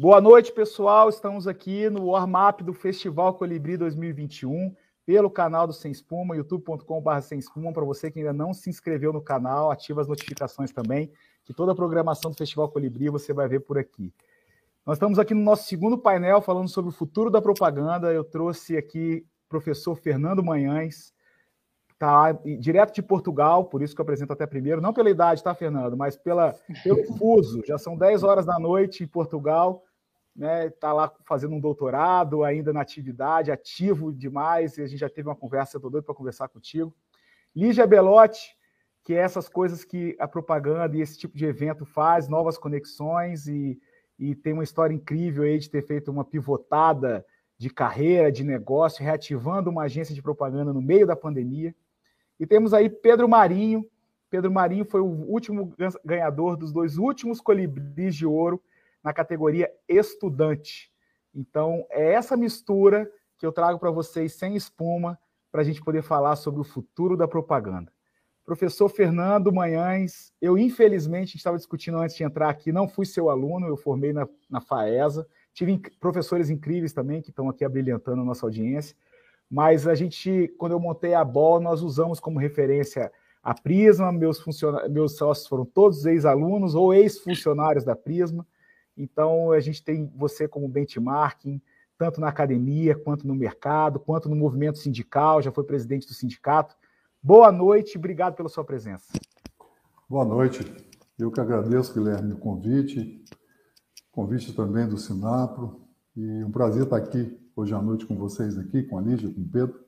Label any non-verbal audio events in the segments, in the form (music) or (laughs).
Boa noite, pessoal. Estamos aqui no warm-up do Festival Colibri 2021 pelo canal do Sem Espuma, youtube.com.br Sem Espuma. Para você que ainda não se inscreveu no canal, ativa as notificações também, que toda a programação do Festival Colibri você vai ver por aqui. Nós estamos aqui no nosso segundo painel falando sobre o futuro da propaganda. Eu trouxe aqui o professor Fernando Manhães, tá direto de Portugal, por isso que eu apresento até primeiro, não pela idade, tá, Fernando, mas pela, pelo fuso. Já são 10 horas da noite em Portugal né? Está lá fazendo um doutorado, ainda na atividade, ativo demais. E a gente já teve uma conversa, estou doido para conversar contigo. Lígia Belotti, que é essas coisas que a propaganda e esse tipo de evento faz, novas conexões e, e tem uma história incrível aí de ter feito uma pivotada de carreira, de negócio, reativando uma agência de propaganda no meio da pandemia. E temos aí Pedro Marinho. Pedro Marinho foi o último ganhador dos dois últimos colibris de ouro na categoria estudante. Então, é essa mistura que eu trago para vocês sem espuma, para a gente poder falar sobre o futuro da propaganda. Professor Fernando Manhães, eu infelizmente estava discutindo antes de entrar aqui, não fui seu aluno, eu formei na, na FAESA, tive professores incríveis também que estão aqui abrilhantando a nossa audiência, mas a gente, quando eu montei a BOL, nós usamos como referência a Prisma, meus, meus sócios foram todos ex-alunos ou ex-funcionários da Prisma, então, a gente tem você como benchmarking, tanto na academia, quanto no mercado, quanto no movimento sindical, já foi presidente do sindicato. Boa noite, obrigado pela sua presença. Boa noite. Eu que agradeço, Guilherme, o convite, convite também do Sinapro, e um prazer estar aqui hoje à noite com vocês aqui, com a Lígia, com o Pedro,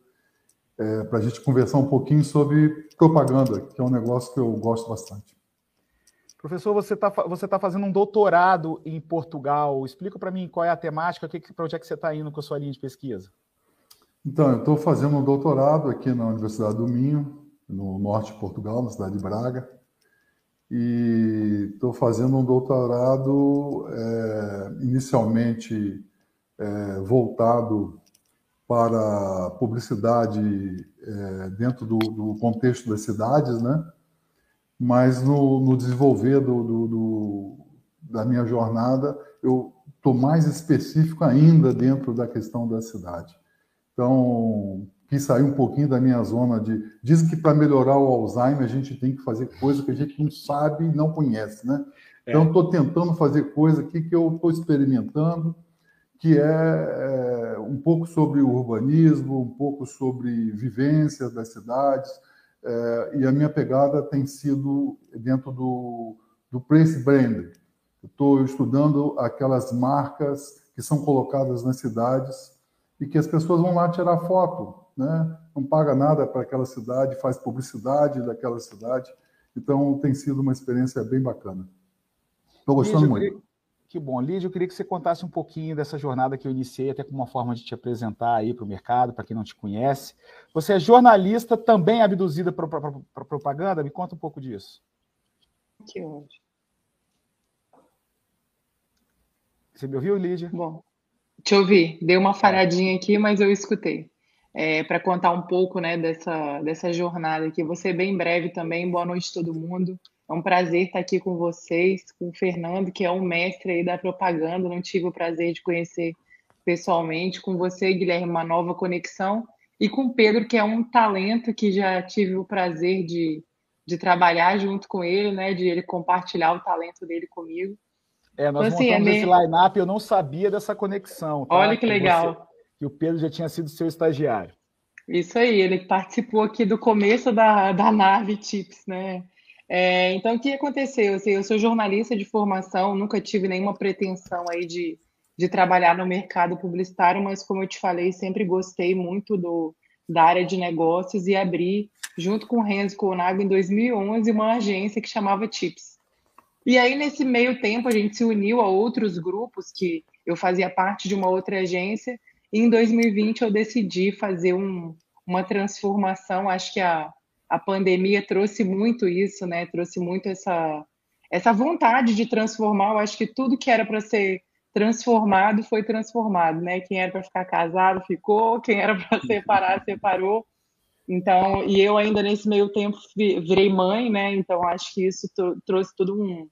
é, para a gente conversar um pouquinho sobre propaganda, que é um negócio que eu gosto bastante. Professor, você está você tá fazendo um doutorado em Portugal. Explica para mim qual é a temática, para onde é que você está indo com a sua linha de pesquisa? Então, eu estou fazendo um doutorado aqui na Universidade do Minho, no norte de Portugal, na cidade de Braga. E estou fazendo um doutorado é, inicialmente é, voltado para publicidade é, dentro do, do contexto das cidades, né? Mas no, no desenvolver do, do, do, da minha jornada, eu estou mais específico ainda dentro da questão da cidade. Então, quis sair um pouquinho da minha zona de. Dizem que para melhorar o Alzheimer a gente tem que fazer coisa que a gente não sabe e não conhece, né? Então, estou tentando fazer coisa aqui que eu estou experimentando, que é, é um pouco sobre o urbanismo, um pouco sobre vivências das cidades, é, e a minha pegada tem sido dentro do, do Place Brand. Estou estudando aquelas marcas que são colocadas nas cidades e que as pessoas vão lá tirar foto, né? não paga nada para aquela cidade, faz publicidade daquela cidade. Então, tem sido uma experiência bem bacana. Estou gostando muito. Que bom. Lídia, eu queria que você contasse um pouquinho dessa jornada que eu iniciei, até como uma forma de te apresentar aí para o mercado, para quem não te conhece. Você é jornalista, também abduzida para propaganda? Me conta um pouco disso. Que ótimo. Você me ouviu, Lídia? Bom, te ouvi. Deu uma falhadinha aqui, mas eu escutei. É, para contar um pouco né, dessa, dessa jornada aqui. Vou ser bem breve também. Boa noite, todo mundo. É um prazer estar aqui com vocês, com o Fernando, que é um mestre aí da propaganda. Não tive o prazer de conhecer pessoalmente. Com você, Guilherme, uma nova conexão. E com o Pedro, que é um talento que já tive o prazer de, de trabalhar junto com ele, né? De ele compartilhar o talento dele comigo. É, nós então, assim, montamos é esse line-up eu não sabia dessa conexão. Tá? Olha que, que legal. Você, que o Pedro já tinha sido seu estagiário. Isso aí, ele participou aqui do começo da, da nave Tips, né? É, então, o que aconteceu? Assim, eu sou jornalista de formação, nunca tive nenhuma pretensão aí de, de trabalhar no mercado publicitário, mas como eu te falei, sempre gostei muito do, da área de negócios e abri, junto com o Renzo Conago, em 2011, uma agência que chamava Tips. E aí, nesse meio tempo, a gente se uniu a outros grupos que eu fazia parte de uma outra agência, e em 2020 eu decidi fazer um, uma transformação, acho que a a pandemia trouxe muito isso, né? Trouxe muito essa, essa vontade de transformar. Eu acho que tudo que era para ser transformado foi transformado, né? Quem era para ficar casado ficou, quem era para separar separou. Então, e eu ainda nesse meio tempo virei mãe, né? Então acho que isso trouxe todo um,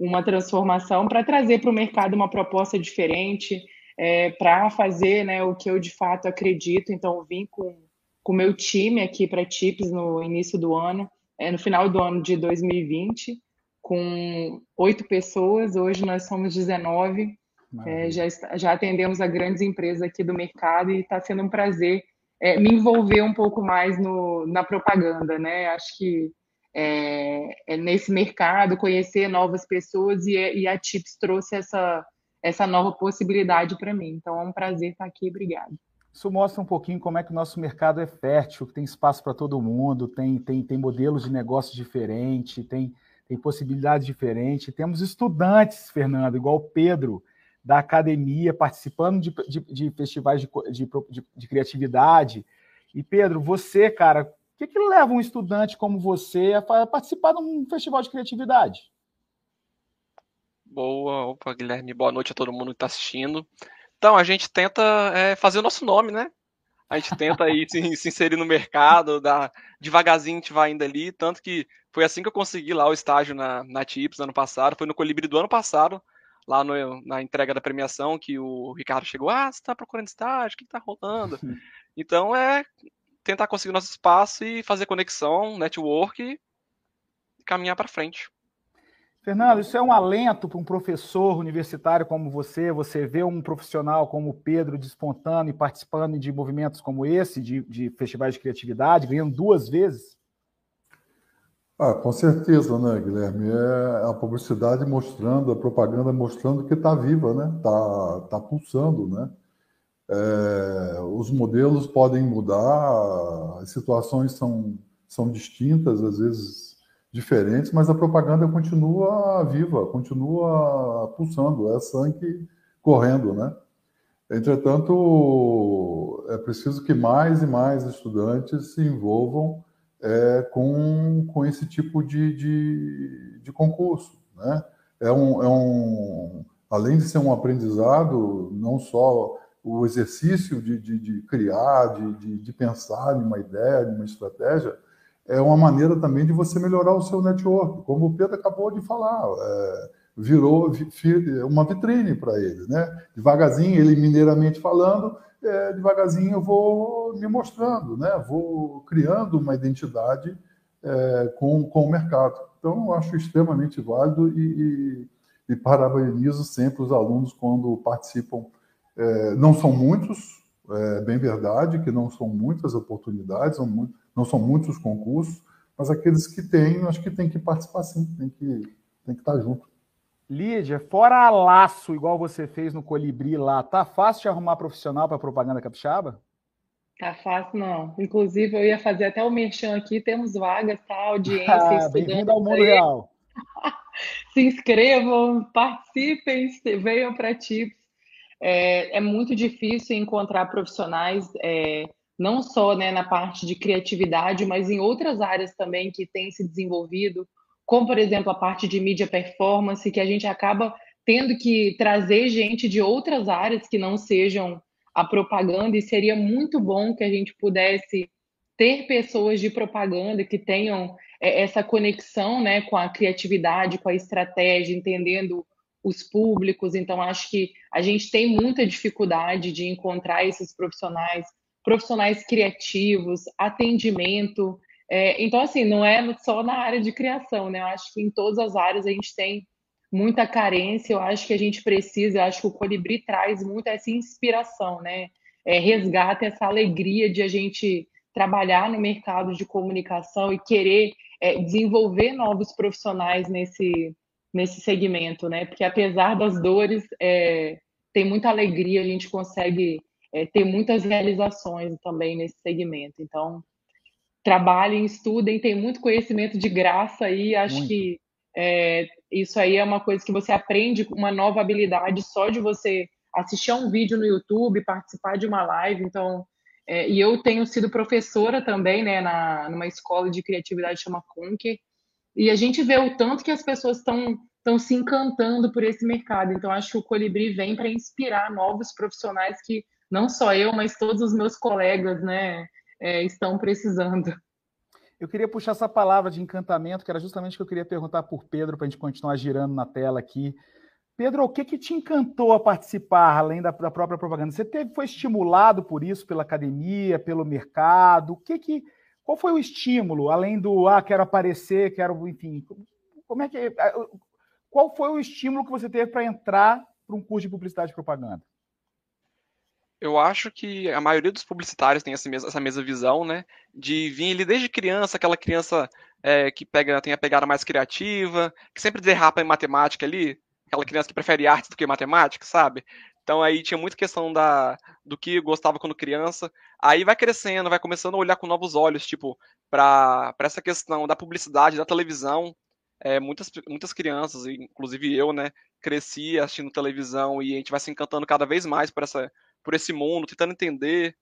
uma transformação para trazer para o mercado uma proposta diferente, é, para fazer né, o que eu de fato acredito. Então, vim com o meu time aqui para TIPS no início do ano, é, no final do ano de 2020, com oito pessoas. Hoje nós somos 19. É, já, já atendemos a grandes empresas aqui do mercado e está sendo um prazer é, me envolver um pouco mais no, na propaganda, né? Acho que é, é nesse mercado, conhecer novas pessoas e, e, a Tips trouxe essa, essa nova possibilidade para mim. Então é um prazer estar aqui, obrigado. Isso mostra um pouquinho como é que o nosso mercado é fértil, que tem espaço para todo mundo, tem, tem, tem modelos de negócio diferentes, tem, tem possibilidades diferentes. Temos estudantes, Fernando, igual o Pedro, da academia, participando de, de, de festivais de, de, de, criatividade. E, Pedro, você, cara, o que, que leva um estudante como você a participar de um festival de criatividade? Boa, opa, Guilherme, boa noite a todo mundo que está assistindo. Então, a gente tenta é, fazer o nosso nome, né? A gente tenta aí se, se, inserir no mercado, dá, devagarzinho a gente vai indo ali, tanto que foi assim que eu consegui lá o estágio na, na TIPS ano passado, foi no Colibri do ano passado, lá no, na entrega da premiação que o Ricardo chegou, ah, você está procurando estágio, o que está rolando? então é tentar conseguir nosso espaço e fazer conexão, network e caminhar para frente. Fernando, isso é um alento para um professor universitário como você, você vê um profissional como o Pedro despontando e participando de movimentos como esse, de, de festivais de criatividade, ganhando duas vezes? Ah, com certeza, né, Guilherme? É a publicidade mostrando, a propaganda mostrando que está viva, né? Está tá pulsando, né? É, os modelos podem mudar, as situações são, são distintas, às vezes diferentes, mas a propaganda continua viva, continua pulsando, é sangue correndo, né? Entretanto, é preciso que mais e mais estudantes se envolvam é, com, com esse tipo de, de, de concurso. Né? É um, é um, além de ser um aprendizado, não só o exercício de, de, de criar, de, de, de, pensar em uma ideia, em uma estratégia, é uma maneira também de você melhorar o seu network, como o Pedro acabou de falar. É, virou uma vitrine para ele, né? Devagarzinho, ele mineiramente falando, é, devagarzinho eu vou me mostrando, né? Vou criando uma identidade é, com, com o mercado. Então, eu acho extremamente válido e, e, e parabenizo sempre os alunos quando participam. É, não são muitos, é bem verdade que não são muitas oportunidades, não são muitos concursos, mas aqueles que têm, acho que tem que participar sim, tem que, tem que estar junto. Lídia, fora a laço, igual você fez no Colibri lá, tá fácil de arrumar profissional para propaganda capixaba? Tá fácil, não. Inclusive, eu ia fazer até o merchan aqui, temos vagas, tá? Audiência, (laughs) ah, Bem-vindo ao mundo real. (laughs) Se inscrevam, participem, venham para TIPS. É, é, muito difícil encontrar profissionais, é, não só né, na parte de criatividade, mas em outras áreas também que têm se desenvolvido como, por exemplo, a parte de mídia performance, que a gente acaba tendo que trazer gente de outras áreas que não sejam a propaganda, e seria muito bom que a gente pudesse ter pessoas de propaganda que tenham é, essa conexão né, com a criatividade, com a estratégia, entendendo os públicos. Então, acho que a gente tem muita dificuldade de encontrar esses profissionais, profissionais criativos, atendimento. É, então, assim, não é só na área de criação, né? Eu acho que em todas as áreas a gente tem muita carência, eu acho que a gente precisa, eu acho que o Colibri traz muito essa inspiração, né? É, resgata essa alegria de a gente trabalhar no mercado de comunicação e querer é, desenvolver novos profissionais nesse, nesse segmento, né? Porque apesar das dores, é, tem muita alegria, a gente consegue é, ter muitas realizações também nesse segmento. Então, trabalhem, estudem, tem muito conhecimento de graça aí. Acho muito. que é, isso aí é uma coisa que você aprende, uma nova habilidade só de você assistir a um vídeo no YouTube, participar de uma live. Então, é, e eu tenho sido professora também, né, na, numa escola de criatividade chama Conquer, e a gente vê o tanto que as pessoas estão estão se encantando por esse mercado. Então, acho que o Colibri vem para inspirar novos profissionais que não só eu, mas todos os meus colegas, né, é, estão precisando. Eu queria puxar essa palavra de encantamento, que era justamente o que eu queria perguntar por Pedro, para a gente continuar girando na tela aqui. Pedro, o que, que te encantou a participar, além da, da própria propaganda? Você teve, foi estimulado por isso, pela academia, pelo mercado? O que que, qual foi o estímulo, além do, ah, quero aparecer, quero, enfim, como é que, qual foi o estímulo que você teve para entrar para um curso de publicidade e propaganda? Eu acho que a maioria dos publicitários tem essa mesma, essa mesma visão, né? De vir ali desde criança, aquela criança é, que pega, tem a pegada mais criativa, que sempre derrapa em matemática ali, aquela criança que prefere artes do que matemática, sabe? Então aí tinha muita questão da, do que gostava quando criança. Aí vai crescendo, vai começando a olhar com novos olhos, tipo, para essa questão da publicidade, da televisão. É, muitas, muitas crianças, inclusive eu, né, cresci assistindo televisão e a gente vai se encantando cada vez mais por, essa, por esse mundo, tentando entender.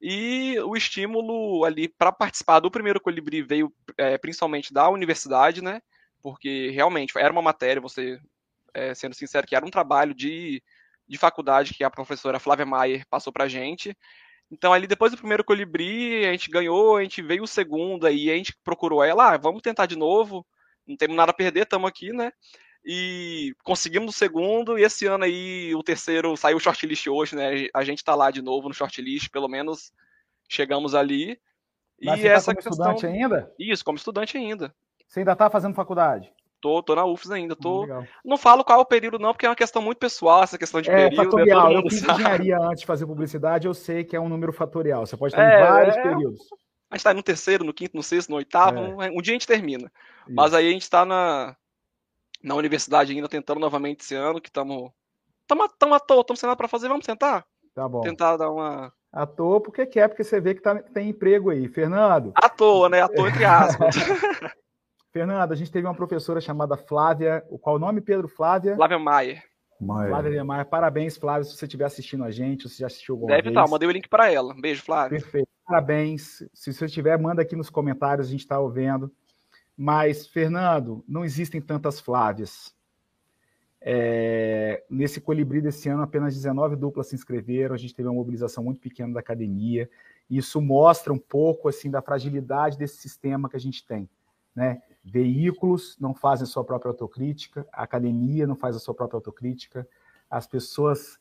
E o estímulo ali para participar do primeiro Colibri veio é, principalmente da universidade, né? Porque realmente era uma matéria, você é, sendo sincero, que era um trabalho de, de faculdade que a professora Flávia Maier passou para gente. Então, ali depois do primeiro colibri, a gente ganhou, a gente veio o segundo, aí a gente procurou ela, ah, vamos tentar de novo, não temos nada a perder, estamos aqui, né? E conseguimos o segundo, e esse ano aí o terceiro saiu o shortlist hoje, né? A gente está lá de novo no shortlist, pelo menos chegamos ali. Mas e você tá essa tá como questão... estudante ainda? Isso, como estudante ainda. Você ainda está fazendo faculdade? Tô, tô na UFS ainda, tô. não falo qual é o período, não, porque é uma questão muito pessoal, essa questão de é, período. Né, fatorial. eu fiz engenharia antes de fazer publicidade, eu sei que é um número fatorial. Você pode ter é, vários é... períodos. A gente tá no terceiro, no quinto, no sexto, no oitavo, é. um dia a gente termina. Isso. Mas aí a gente tá na, na universidade ainda, tentando novamente esse ano, que estamos. Estamos à toa, estamos sem nada para fazer, vamos tentar? Tá bom. Tentar dar uma. À toa porque quer, porque você vê que tá, tem emprego aí. Fernando. À toa, né? À toa, entre aspas. (laughs) Fernanda, a gente teve uma professora chamada Flávia, o qual o nome, Pedro? Flávia? Flávia Maier. Maier. Flávia Maier. Parabéns, Flávia, se você estiver assistindo a gente, se já assistiu alguma Deve vez. Deve estar, mandei o link para ela. Beijo, Flávia. Perfeito. Parabéns. Se você tiver, manda aqui nos comentários, a gente está ouvindo. Mas, Fernando, não existem tantas Flávias. É, nesse colibri desse ano, apenas 19 duplas se inscreveram, a gente teve uma mobilização muito pequena da academia. Isso mostra um pouco assim da fragilidade desse sistema que a gente tem. Né? Veículos não fazem a sua própria autocrítica, a academia não faz a sua própria autocrítica, as pessoas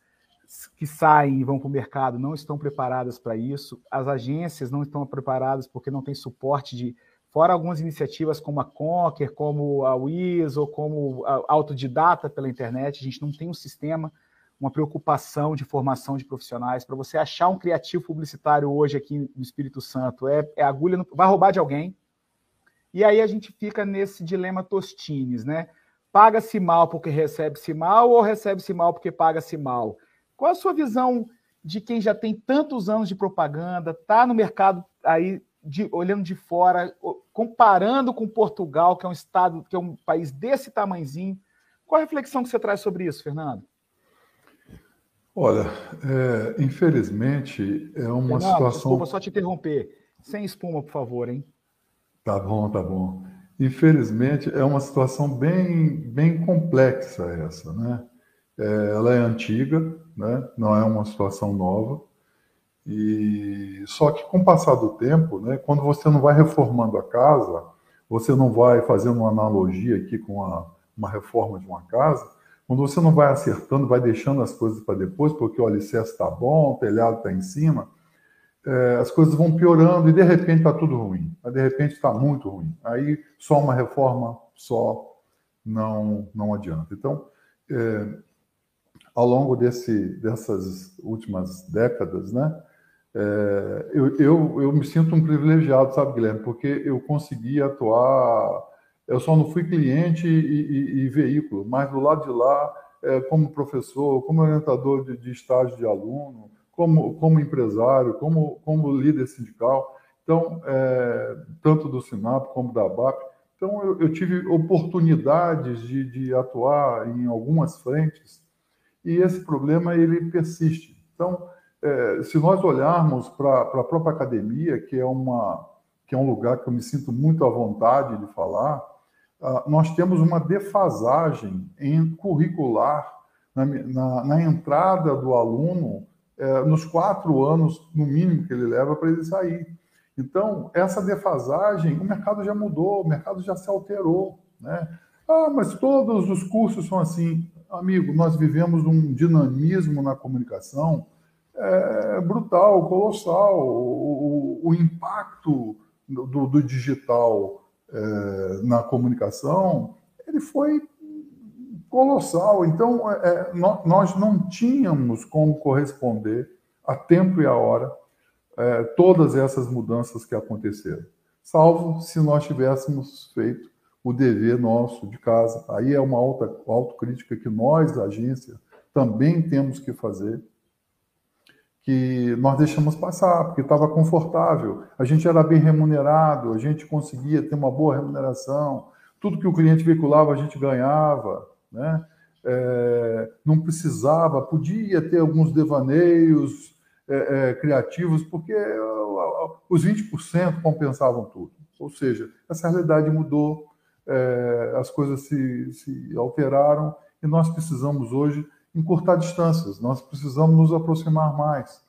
que saem e vão para o mercado não estão preparadas para isso, as agências não estão preparadas porque não tem suporte de. Fora algumas iniciativas como a Conquer, como a Wiz, ou como a Autodidata pela internet, a gente não tem um sistema, uma preocupação de formação de profissionais. Para você achar um criativo publicitário hoje aqui no Espírito Santo, é, é agulha, no, vai roubar de alguém, e aí a gente fica nesse dilema Tostines, né? Paga-se mal porque recebe-se mal ou recebe-se mal porque paga-se mal? Qual a sua visão de quem já tem tantos anos de propaganda, está no mercado aí de, olhando de fora, comparando com Portugal, que é um estado, que é um país desse tamanhozinho? Qual a reflexão que você traz sobre isso, Fernando? Olha, é, infelizmente é uma Fernando, situação. Desculpa só te interromper. Sem espuma, por favor, hein? Tá bom, tá bom. Infelizmente, é uma situação bem, bem complexa essa, né? É, ela é antiga, né? não é uma situação nova. E só que com o passar do tempo, né, quando você não vai reformando a casa, você não vai fazendo uma analogia aqui com a, uma reforma de uma casa, quando você não vai acertando, vai deixando as coisas para depois, porque o alicerce está bom, o telhado está em cima, é, as coisas vão piorando e de repente está tudo ruim. Mas de repente está muito ruim. Aí só uma reforma só não, não adianta. Então, é, ao longo desse, dessas últimas décadas, né, é, eu, eu, eu me sinto um privilegiado, sabe, Guilherme, porque eu consegui atuar. Eu só não fui cliente e, e, e veículo, mas do lado de lá, é, como professor, como orientador de, de estágio de aluno, como, como empresário, como, como líder sindical, então, é, tanto do SINAP como da BAP. Então, eu, eu tive oportunidades de, de, atuar em algumas frentes e esse problema ele persiste. Então, é, se nós olharmos para a própria academia, que é, uma, que é um lugar que eu me sinto muito à vontade de falar, ah, nós temos uma defasagem em curricular na, na, na entrada do aluno é, nos quatro anos, no mínimo, que ele leva para ele sair. Então, essa defasagem, o mercado já mudou, o mercado já se alterou. Né? Ah, mas todos os cursos são assim. Amigo, nós vivemos um dinamismo na comunicação é, brutal, colossal. O, o, o impacto do, do digital é, na comunicação, ele foi colossal. Então, é, nós não tínhamos como corresponder a tempo e a hora é, todas essas mudanças que aconteceram, salvo se nós tivéssemos feito o dever nosso de casa. Aí é uma alta autocrítica que nós, da agência, também temos que fazer, que nós deixamos passar, porque estava confortável, a gente era bem remunerado, a gente conseguia ter uma boa remuneração, tudo que o cliente veiculava a gente ganhava, né? É, não precisava, podia ter alguns devaneios é, é, criativos, porque os 20% compensavam tudo. Ou seja, essa realidade mudou, é, as coisas se, se alteraram e nós precisamos hoje encurtar distâncias, nós precisamos nos aproximar mais.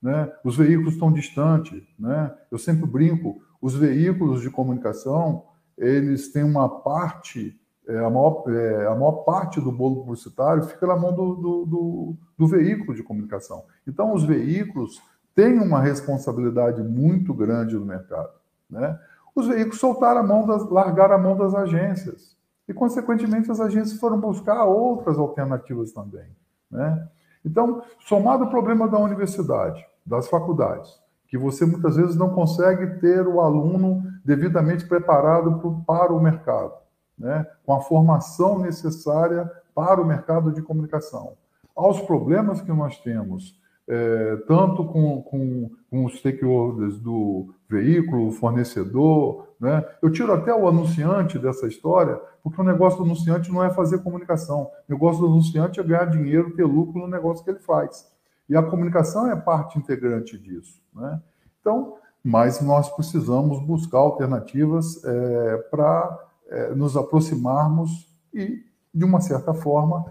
Né? Os veículos estão distantes. Né? Eu sempre brinco, os veículos de comunicação, eles têm uma parte é, a, maior, é, a maior parte do bolo publicitário fica na mão do, do, do, do, veículo de comunicação. Então, os veículos têm uma responsabilidade muito grande no mercado. Né? Os veículos soltaram a mão, das, largaram a mão das agências. E, consequentemente, as agências foram buscar outras alternativas também. Né? Então, somado o problema da universidade, das faculdades, que você muitas vezes não consegue ter o aluno devidamente preparado para o mercado né, com a formação necessária para o mercado de comunicação. Aos problemas que nós temos, é, tanto com, com, com, os stakeholders do veículo, fornecedor, né? eu tiro até o anunciante dessa história, porque o negócio do anunciante não é fazer comunicação, o negócio do anunciante é ganhar dinheiro, ter lucro no negócio que ele faz. E a comunicação é parte integrante disso. Né? Então, mas nós precisamos buscar alternativas é, para é, nos aproximarmos e, de uma certa forma,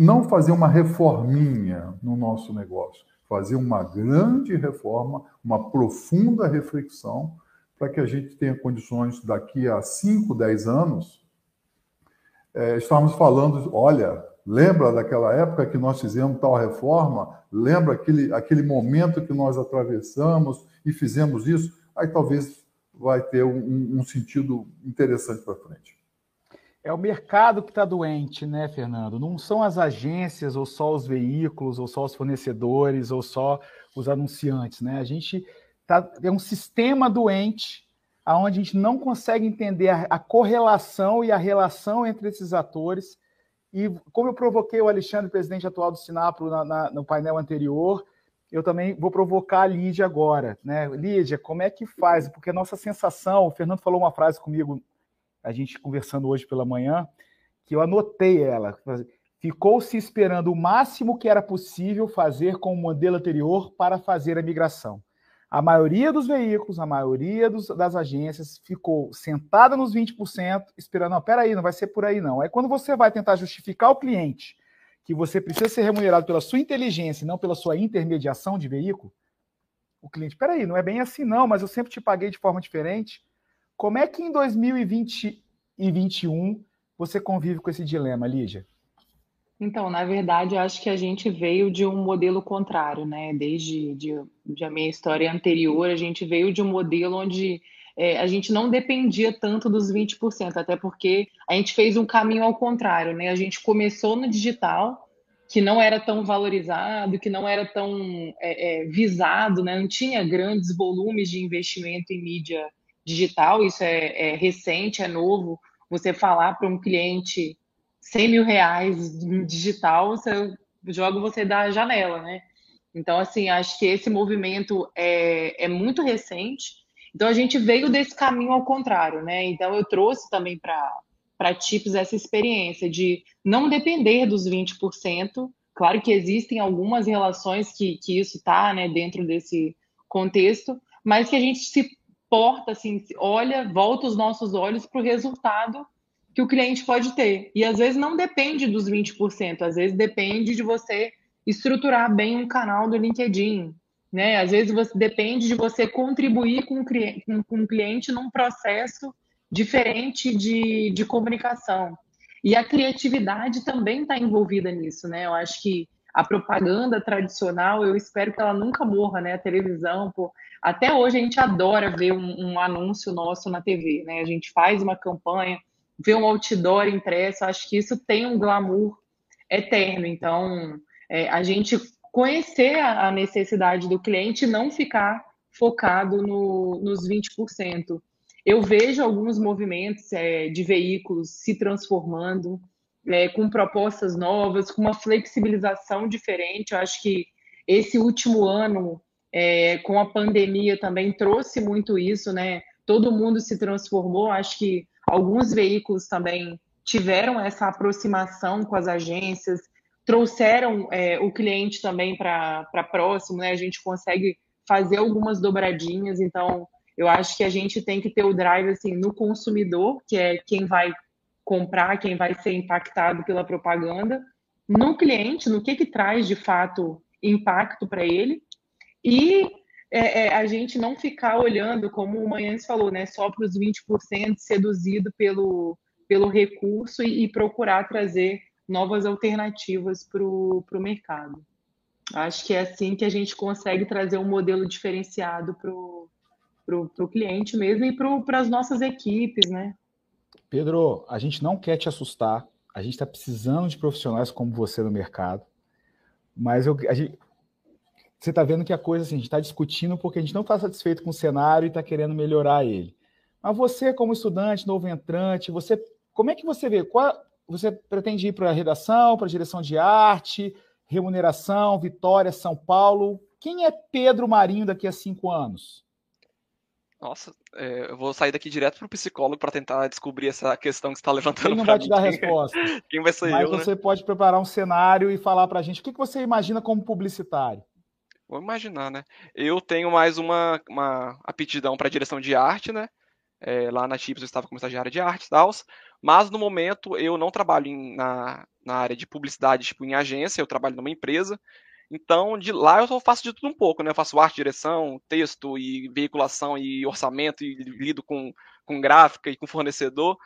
não fazer uma reforminha no nosso negócio, fazer uma grande reforma, uma profunda reflexão, para que a gente tenha condições daqui a 5, 10 anos. É, estamos falando, olha, lembra daquela época que nós fizemos tal reforma? Lembra aquele, aquele momento que nós atravessamos e fizemos isso? Aí talvez vai ter um, um sentido interessante para frente. É o mercado que está doente, né, Fernando? Não são as agências, ou só os veículos, ou só os fornecedores, ou só os anunciantes, né? A gente tá, é um sistema doente aonde a gente não consegue entender a, a, correlação e a relação entre esses atores. E como eu provoquei o Alexandre, presidente atual do Sinapro, na, na, no painel anterior, eu também vou provocar a Lídia agora, né? Lídia, como é que faz? Porque a nossa sensação, o Fernando falou uma frase comigo, a gente conversando hoje pela manhã, que eu anotei ela. Ficou se esperando o máximo que era possível fazer com o modelo anterior para fazer a migração. A maioria dos veículos, a maioria dos, das agências ficou sentada nos 20%, esperando, não, peraí, não vai ser por aí não. Aí quando você vai tentar justificar o cliente que você precisa ser remunerado pela sua inteligência e não pela sua intermediação de veículo, o cliente, peraí, não é bem assim não, mas eu sempre te paguei de forma diferente. Como é que em 2020 e 2021 você convive com esse dilema, Lígia? Então, na verdade, acho que a gente veio de um modelo contrário, né? Desde de, de a minha história anterior, a gente veio de um modelo onde é, a gente não dependia tanto dos 20%, até porque a gente fez um caminho ao contrário, né? A gente começou no digital, que não era tão valorizado, que não era tão é, é, visado, né? não tinha grandes volumes de investimento em mídia digital, isso é, é recente, é novo. Você falar para um cliente 100 mil reais digital, você joga você da janela, né? Então, assim, acho que esse movimento é, é muito recente então a gente veio desse caminho ao contrário, né? Então eu trouxe também para TIPS essa experiência de não depender dos 20%. Claro que existem algumas relações que, que isso está né, dentro desse contexto, mas que a gente se porta, assim, olha, volta os nossos olhos para o resultado que o cliente pode ter. E às vezes não depende dos 20%, às vezes depende de você estruturar bem um canal do LinkedIn, Né? Às vezes você depende de você contribuir com o cliente, com cliente num processo diferente de, de comunicação. E a criatividade também está envolvida nisso, né? Eu acho que a propaganda tradicional, eu espero que ela nunca morra, né? A televisão, pô. Até hoje a gente adora ver um, um, anúncio nosso na TV, né? A gente faz uma campanha, vê um outdoor impresso, acho que isso tem um glamour eterno. Então, é, a gente conhecer a, a necessidade do cliente e não ficar focado no, nos 20%. Eu vejo alguns movimentos é, de veículos se transformando, é, com propostas novas, com uma flexibilização diferente. Eu acho que esse último ano, é, com a pandemia, também trouxe muito isso, né? Todo mundo se transformou. Acho que alguns veículos também tiveram essa aproximação com as agências, trouxeram é, o cliente também para próximo, né? A gente consegue fazer algumas dobradinhas, então eu acho que a gente tem que ter o drive assim no consumidor, que é quem vai comprar, quem vai ser impactado pela propaganda, no cliente, no que que traz de fato impacto para ele, e é, é, a gente não ficar olhando, como o Manhães falou, né, só para os 20% seduzido pelo, pelo recurso e, e procurar trazer novas alternativas para o mercado. Acho que é assim que a gente consegue trazer um modelo diferenciado para o cliente mesmo e para as nossas equipes, né? Pedro, a gente não quer te assustar, a gente está precisando de profissionais como você no mercado, mas eu, gente, você está vendo que a coisa assim, a gente está discutindo porque a gente não está satisfeito com o cenário e está querendo melhorar ele. Mas você, como estudante, novo entrante, você, como é que você vê? Qual, você pretende ir para a redação, para a direção de arte, remuneração, Vitória, São Paulo? Quem é Pedro Marinho daqui a cinco anos? Nossa, é, eu vou sair daqui direto para o psicólogo para tentar descobrir essa questão que você está levantando. Ele não vai te dar resposta. (laughs) Quem vai ser Mas eu? Mas você né? pode preparar um cenário e falar para a gente o que, que você imagina como publicitário. Vou imaginar, né? Eu tenho mais uma, uma aptidão para direção de arte, né? É, lá na Chips eu estava como estagiário de arte e tal, mas no momento eu não trabalho em, na, na área de publicidade, tipo em agência, eu trabalho numa empresa, então, de lá eu faço de tudo um pouco, né? Eu faço arte, direção, texto e veiculação e orçamento e lido com, com gráfica e com fornecedor.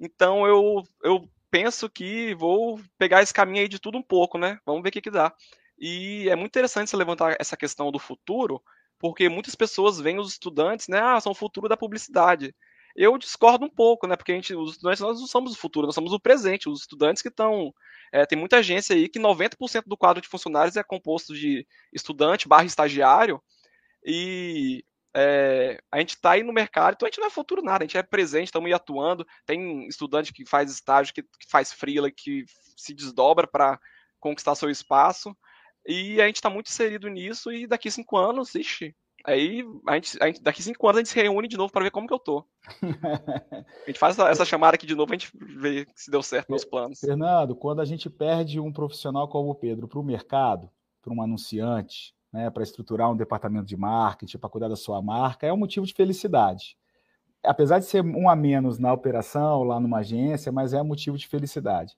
Então, eu, eu penso que vou pegar esse caminho aí de tudo um pouco, né? Vamos ver o que, que dá. E é muito interessante você levantar essa questão do futuro, porque muitas pessoas veem os estudantes, né? Ah, são o futuro da publicidade. Eu discordo um pouco, né? Porque a gente, os estudantes, nós não somos o futuro, nós somos o presente. Os estudantes que estão é, tem muita agência aí que 90% do quadro de funcionários é composto de estudante barra estagiário, e é, a gente está aí no mercado, então a gente não é futuro nada, a gente é presente, estamos aí atuando. Tem estudante que faz estágio, que, que faz freela, que se desdobra para conquistar seu espaço, e a gente está muito inserido nisso, e daqui cinco anos, ixi, Aí, a gente, a gente, daqui cinco anos a gente se reúne de novo para ver como que eu tô. (laughs) a gente faz essa, essa, chamada aqui de novo, a gente vê se deu certo meus planos. Fernando, quando a gente perde um profissional como o Pedro para o mercado, para um anunciante, né, para estruturar um departamento de marketing, para cuidar da sua marca, é um motivo de felicidade. Apesar de ser um a menos na operação, lá numa agência, mas é um motivo de felicidade.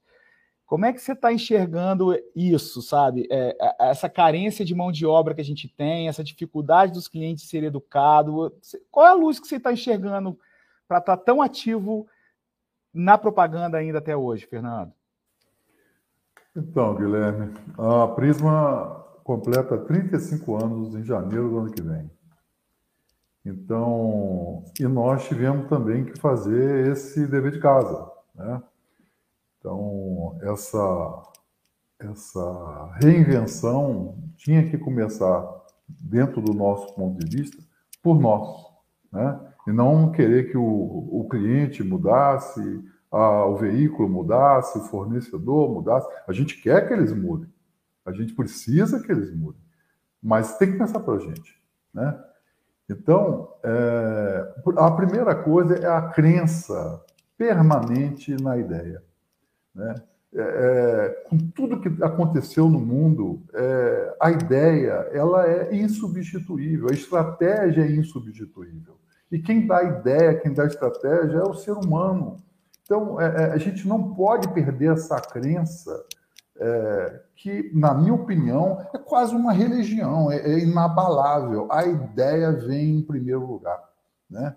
Como é que você está enxergando isso, sabe? É, é, essa carência de mão de obra que a gente tem, essa dificuldade dos clientes serem educados. Qual é a luz que você está enxergando para estar tá tão ativo na propaganda ainda até hoje, Fernando? Então, Guilherme, a Prisma completa 35 anos em janeiro do ano que vem. Então, e nós tivemos também que fazer esse dever de casa, né? Então, essa, essa reinvenção tinha que começar, dentro do nosso ponto de vista, por nós. Né? E não querer que o, o cliente mudasse, a, o veículo mudasse, o fornecedor mudasse. A gente quer que eles mudem. A gente precisa que eles mudem. Mas tem que pensar para a gente. Né? Então, é, a primeira coisa é a crença permanente na ideia. Né? É, é, com tudo que aconteceu no mundo, é, a ideia ela é insubstituível, a estratégia é insubstituível. E quem dá ideia, quem dá estratégia é o ser humano. Então, é, é, a gente não pode perder essa crença é, que, na minha opinião, é quase uma religião, é, é inabalável. A ideia vem em primeiro lugar. Né?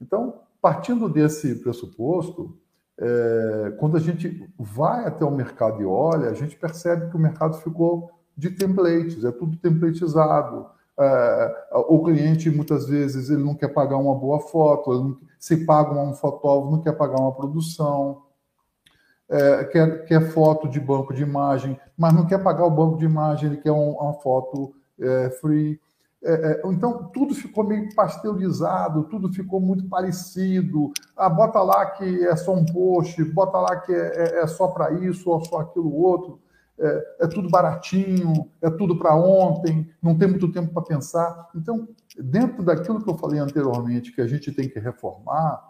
Então, partindo desse pressuposto, é, quando a gente vai até o mercado e olha, a gente percebe que o mercado ficou de templates, é tudo templatizado. É, o cliente, muitas vezes, ele não quer pagar uma boa foto, não, se paga um fotógrafo, não quer pagar uma produção, é, quer, quer foto de banco de imagem, mas não quer pagar o banco de imagem, ele quer um, uma foto é, free. É, é, então, tudo ficou meio pasteurizado, tudo ficou muito parecido. Ah, bota lá que é só um post, bota lá que é, é, é só para isso ou só aquilo outro. É, é tudo baratinho, é tudo para ontem, não tem muito tempo para pensar. Então, dentro daquilo que eu falei anteriormente, que a gente tem que reformar,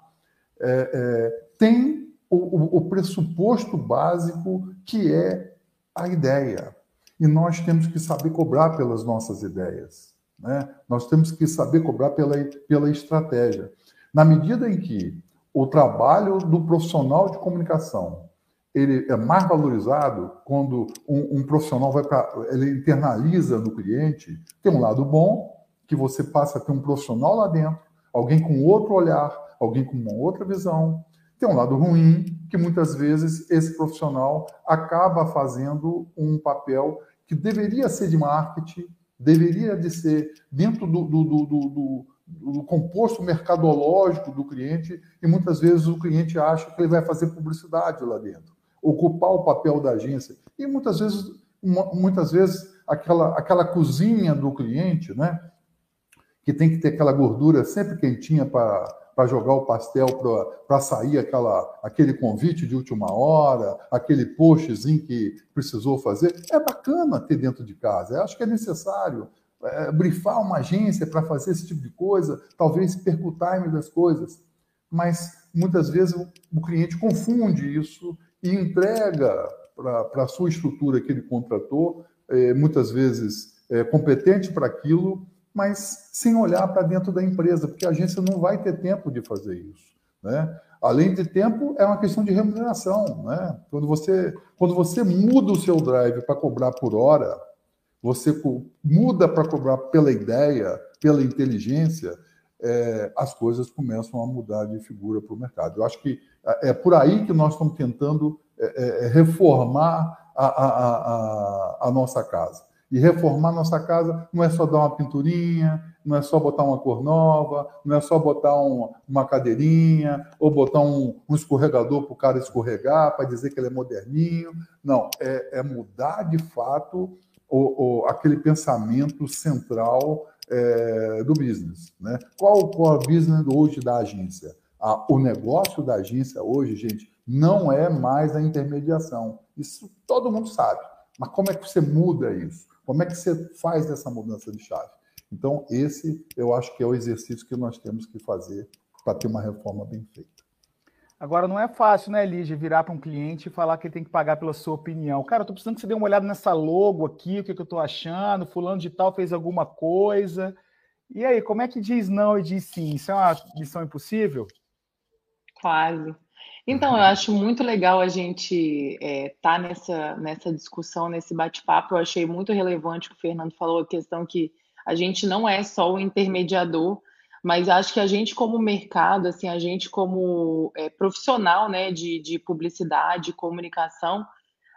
tem o, o, o pressuposto básico que é a ideia. E nós temos que saber cobrar pelas nossas ideias. Né? Nós temos que saber cobrar pela, pela estratégia. Na medida em que o trabalho do profissional de comunicação ele é mais valorizado quando um, um profissional vai para ele internaliza no cliente tem um lado bom que você passa a ter um profissional lá dentro alguém com outro olhar alguém com uma outra visão tem um lado ruim que muitas vezes esse profissional acaba fazendo um papel que deveria ser de marketing deveria de ser dentro do, do, do, do, composto mercadológico do cliente e muitas vezes o cliente acha que ele vai fazer publicidade lá dentro, ocupar o papel da agência. E muitas vezes muitas vezes aquela aquela cozinha do cliente, né, que tem que ter aquela gordura sempre quentinha para para jogar o pastel para sair aquela, aquele convite de última hora, aquele postzinho que precisou fazer. É bacana ter dentro de casa. Eu acho que é necessário é, brifar uma agência para fazer esse tipo de coisa, talvez perca o time das coisas. Mas muitas vezes o, o cliente confunde isso e entrega para a sua estrutura que ele contratou, é, muitas vezes é, competente para aquilo, mas sem olhar para dentro da empresa, porque a agência não vai ter tempo de fazer isso. Né? Além de tempo, é uma questão de remuneração. Né? Quando, você, quando você muda o seu drive para cobrar por hora, você muda para cobrar pela ideia, pela inteligência, é, as coisas começam a mudar de figura para o mercado. Eu acho que é, é por aí que nós estamos tentando é, é, reformar a, a, a, a nossa casa. E reformar nossa casa não é só dar uma pinturinha, não é só botar uma cor nova, não é só botar um, uma cadeirinha, ou botar um, um escorregador para o cara escorregar, para dizer que ele é moderninho. Não, é, é mudar de fato o, o, aquele pensamento central é, do business. Né? Qual o core business hoje da agência? O negócio da agência hoje, gente, não é mais a intermediação. Isso todo mundo sabe. Mas como é que você muda isso? Como é que você faz essa mudança de chave? Então, esse eu acho que é o exercício que nós temos que fazer para ter uma reforma bem feita. Agora, não é fácil, né, Lígia, virar para um cliente e falar que ele tem que pagar pela sua opinião. Cara, eu tô precisando que você dê uma olhada nessa logo aqui, o que, que eu estou achando, fulano de tal fez alguma coisa. E aí, como é que diz não e diz sim? Isso é uma missão impossível? Quase. Então, eu acho muito legal a gente estar é, tá nessa, nessa discussão, nesse bate-papo. Eu achei muito relevante o que o Fernando falou, a questão que a gente não é só o intermediador, mas acho que a gente como mercado, assim, a gente como é, profissional né, de, de publicidade, comunicação,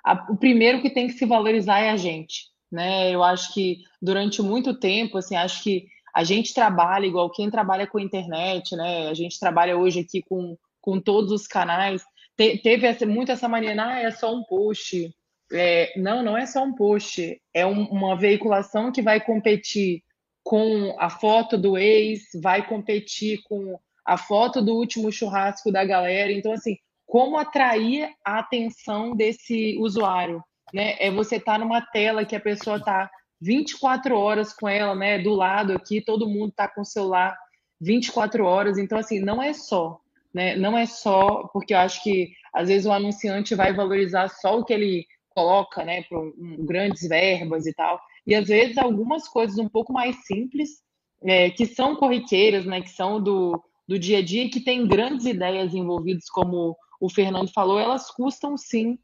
a, o primeiro que tem que se valorizar é a gente. Né? Eu acho que durante muito tempo, assim, acho que a gente trabalha igual quem trabalha com internet, né? A gente trabalha hoje aqui com com todos os canais. Te, teve essa, muito essa mania, ah, é só um post. É, não, não é só um post, é um, uma veiculação que vai competir com a foto do ex, vai competir com a foto do último churrasco da galera. Então, assim, como atrair a atenção desse usuário? Né? É você estar tá numa tela que a pessoa está 24 horas com ela, né? Do lado aqui, todo mundo está com o celular 24 horas. Então, assim, não é só né? Não é só porque eu acho que às vezes o anunciante vai valorizar só o que ele coloca, né, para um, grandes verbas e tal. E às vezes algumas coisas um pouco mais simples, é, que são corriqueiras, né, que são do, do dia a dia, que tem grandes ideias envolvidas, como o Fernando falou, elas custam sim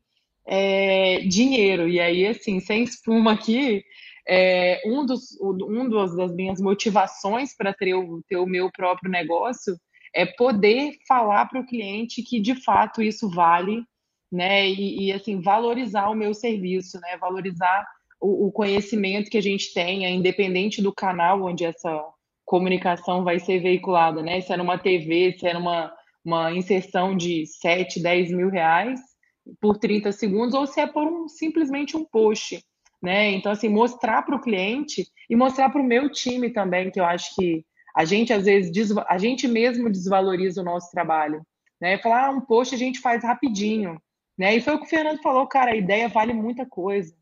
é dinheiro. E aí, assim, sem espuma aqui, é, um, dos, um dos, das minhas motivações para ter o, ter o meu próprio negócio é poder falar para o cliente que de fato isso vale, né? E, e, assim valorizar o meu serviço, né? Valorizar o, o, conhecimento que a gente tenha, independente do canal onde essa comunicação vai ser veiculada, né? Se é numa TV, se é numa uma inserção de 7, 10 mil reais por 30 segundos, ou se é por um, simplesmente um post né? Então, assim, mostrar para o cliente e mostrar para o meu time também, que eu acho que a gente, às vezes, a gente mesmo desvaloriza o nosso trabalho, né? Falar, ah, um post a gente faz rapidinho, né? E foi o que o Fernando falou, cara, a ideia vale muita coisa,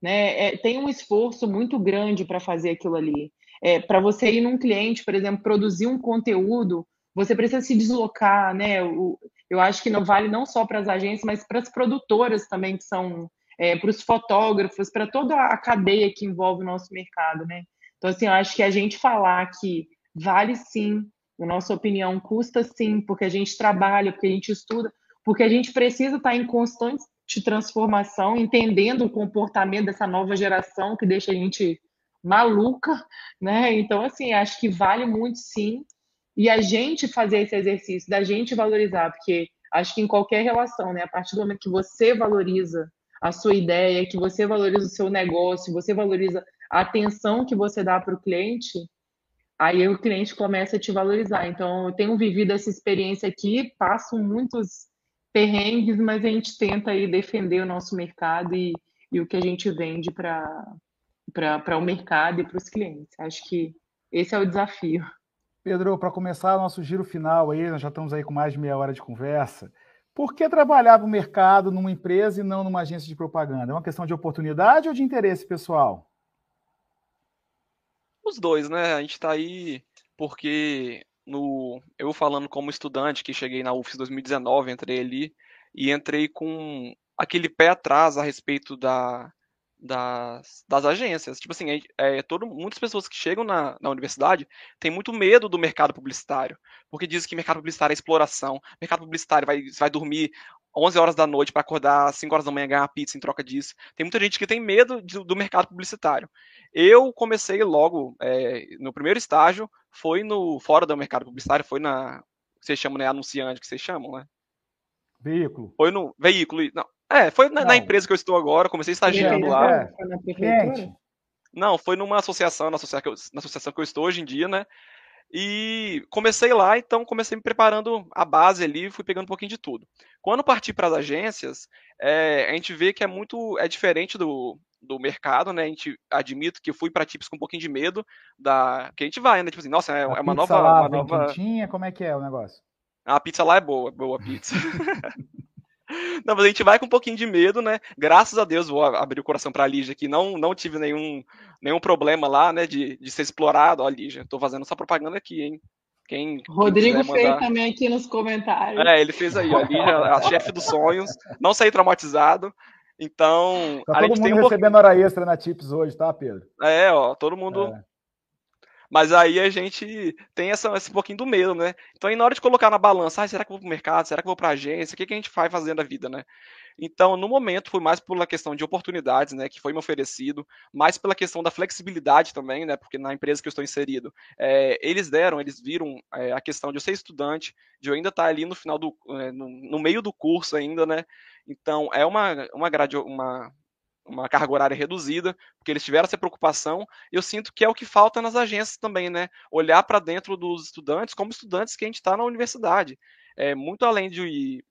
né? É, tem um esforço muito grande para fazer aquilo ali. É, para você ir num cliente, por exemplo, produzir um conteúdo, você precisa se deslocar, né? O, eu acho que não vale não só para as agências, mas para as produtoras também, que são é, para os fotógrafos, para toda a cadeia que envolve o nosso mercado, né? Então, assim, eu acho que a gente falar que vale sim, a nossa opinião custa sim, porque a gente trabalha, porque a gente estuda, porque a gente precisa estar em constante transformação, entendendo o comportamento dessa nova geração que deixa a gente maluca, né? Então, assim, acho que vale muito sim. E a gente fazer esse exercício, da gente valorizar, porque acho que em qualquer relação, né? A partir do momento que você valoriza a sua ideia, que você valoriza o seu negócio, você valoriza a atenção que você dá para o cliente, aí o cliente começa a te valorizar. Então, eu tenho vivido essa experiência aqui, passo muitos perrengues, mas a gente tenta aí defender o nosso mercado e, e o que a gente vende para o mercado e para os clientes. Acho que esse é o desafio. Pedro, para começar nosso giro final aí, nós já estamos aí com mais de meia hora de conversa. Por que trabalhar para o mercado numa empresa e não numa agência de propaganda? É uma questão de oportunidade ou de interesse pessoal? Os dois, né? A gente está aí porque no eu falando como estudante que cheguei na UFS 2019, entrei ali e entrei com aquele pé atrás a respeito da das, das agências. Tipo assim, é, é, todo, muitas pessoas que chegam na, na universidade têm muito medo do mercado publicitário, porque dizem que mercado publicitário é exploração, mercado publicitário vai, vai dormir 11 horas da noite para acordar às 5 horas da manhã e ganhar pizza em troca disso. Tem muita gente que tem medo de, do mercado publicitário. Eu comecei logo, é, no primeiro estágio, foi no fora do mercado publicitário, foi na, que vocês chamam, né, anunciante, que vocês chamam, né? Veículo. Foi no veículo, não, é, foi na, na, empresa que eu estou agora, comecei estagiando lá. É. Foi na prefeitura? Não, foi numa associação, na associação, que eu, na associação que eu estou hoje em dia, né? E comecei lá, então comecei me preparando a base ali, fui pegando um pouquinho de tudo. Quando parti para as agências, é, a gente vê que é muito é diferente do, do mercado, né? A gente admito que fui para tips com um pouquinho de medo da que a gente vai, né? Tipo assim, nossa, é, é uma nova, lá uma nova... Quentinha, como é que é o negócio? A pizza lá é boa, boa pizza. (laughs) Não, mas a gente vai com um pouquinho de medo, né? Graças a Deus, vou abrir o coração para a Lígia aqui. Não, não tive nenhum, nenhum problema lá, né? De, de ser explorado. Ó, Lígia, tô fazendo essa propaganda aqui, hein? Quem, Rodrigo quem fez também aqui nos comentários. É, ele fez aí, ó, a Lígia, a (laughs) chefe dos sonhos. Não saí traumatizado. Então. Tá todo mundo tem um recebendo pouquinho... hora extra na Tips hoje, tá, Pedro? É, ó, todo mundo. É. Mas aí a gente tem essa, esse pouquinho do medo, né? Então aí na hora de colocar na balança, ah, será que eu vou pro mercado? Será que eu vou pra agência? O que, que a gente vai fazendo da vida, né? Então, no momento, foi mais pela questão de oportunidades, né, que foi me oferecido, mais pela questão da flexibilidade também, né, porque na empresa que eu estou inserido, é, eles deram, eles viram é, a questão de eu ser estudante, de eu ainda estar ali no final do, é, no, no, meio do curso ainda, né, então é uma, uma grade, uma, uma carga horária reduzida, porque eles tiveram essa preocupação, eu sinto que é o que falta nas agências também, né? Olhar para dentro dos estudantes como estudantes que a gente está na universidade. É, muito além de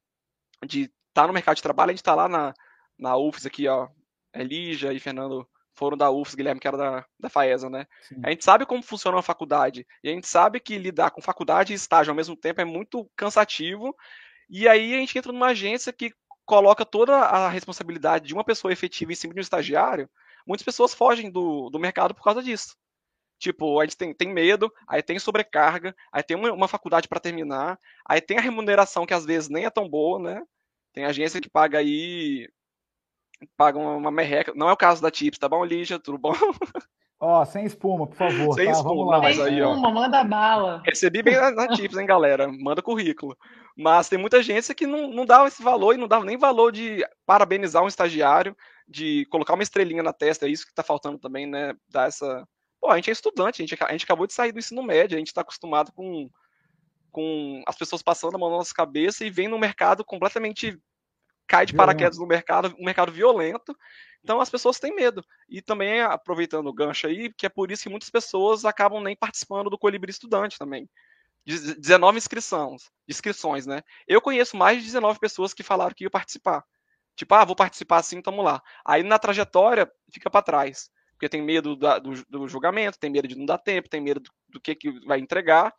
estar tá no mercado de trabalho, a gente está lá na, na UFS aqui, ó, Elija e Fernando foram da UFS, Guilherme, que era da, da FAESA, né? Sim. A gente sabe como funciona uma faculdade, e a gente sabe que lidar com faculdade e estágio ao mesmo tempo é muito cansativo, e aí a gente entra numa agência que coloca toda a responsabilidade de uma pessoa efetiva em cima de um estagiário, muitas pessoas fogem do, do mercado por causa disso. Tipo, a gente tem, tem medo, aí tem sobrecarga, aí tem uma, uma faculdade para terminar, aí tem a remuneração que às vezes nem é tão boa, né? Tem agência que paga aí. paga uma, uma merreca. Não é o caso da Tips, tá bom, Lígia? Tudo bom? (laughs) Ó, sem espuma, por favor. Sem tá? espuma, mas aí, ó. Espuma, manda bala. Recebi bem na, Tips, hein, galera? Manda currículo. Mas tem muita agência que não, não dá esse valor e não dá nem valor de parabenizar um estagiário, de colocar uma estrelinha na testa. É isso que tá faltando também, né? Dar essa. Pô, a gente é estudante, a gente, a gente acabou de sair do ensino médio, a gente tá acostumado com, com as pessoas passando a mão na nossa cabeça e vem no mercado completamente cai de paraquedas no mercado, um mercado violento. Então as pessoas têm medo. E também aproveitando o gancho aí, que é por isso que muitas pessoas acabam nem participando do Colibri Estudante também. 19 inscrições, inscrições, né? Eu conheço mais de 19 pessoas que falaram que iam participar. Tipo, ah, vou participar assim, tamo lá. Aí na trajetória fica para trás. Porque tem medo da, do, do, julgamento, tem medo de não dar tempo, tem medo do, do que, que vai entregar.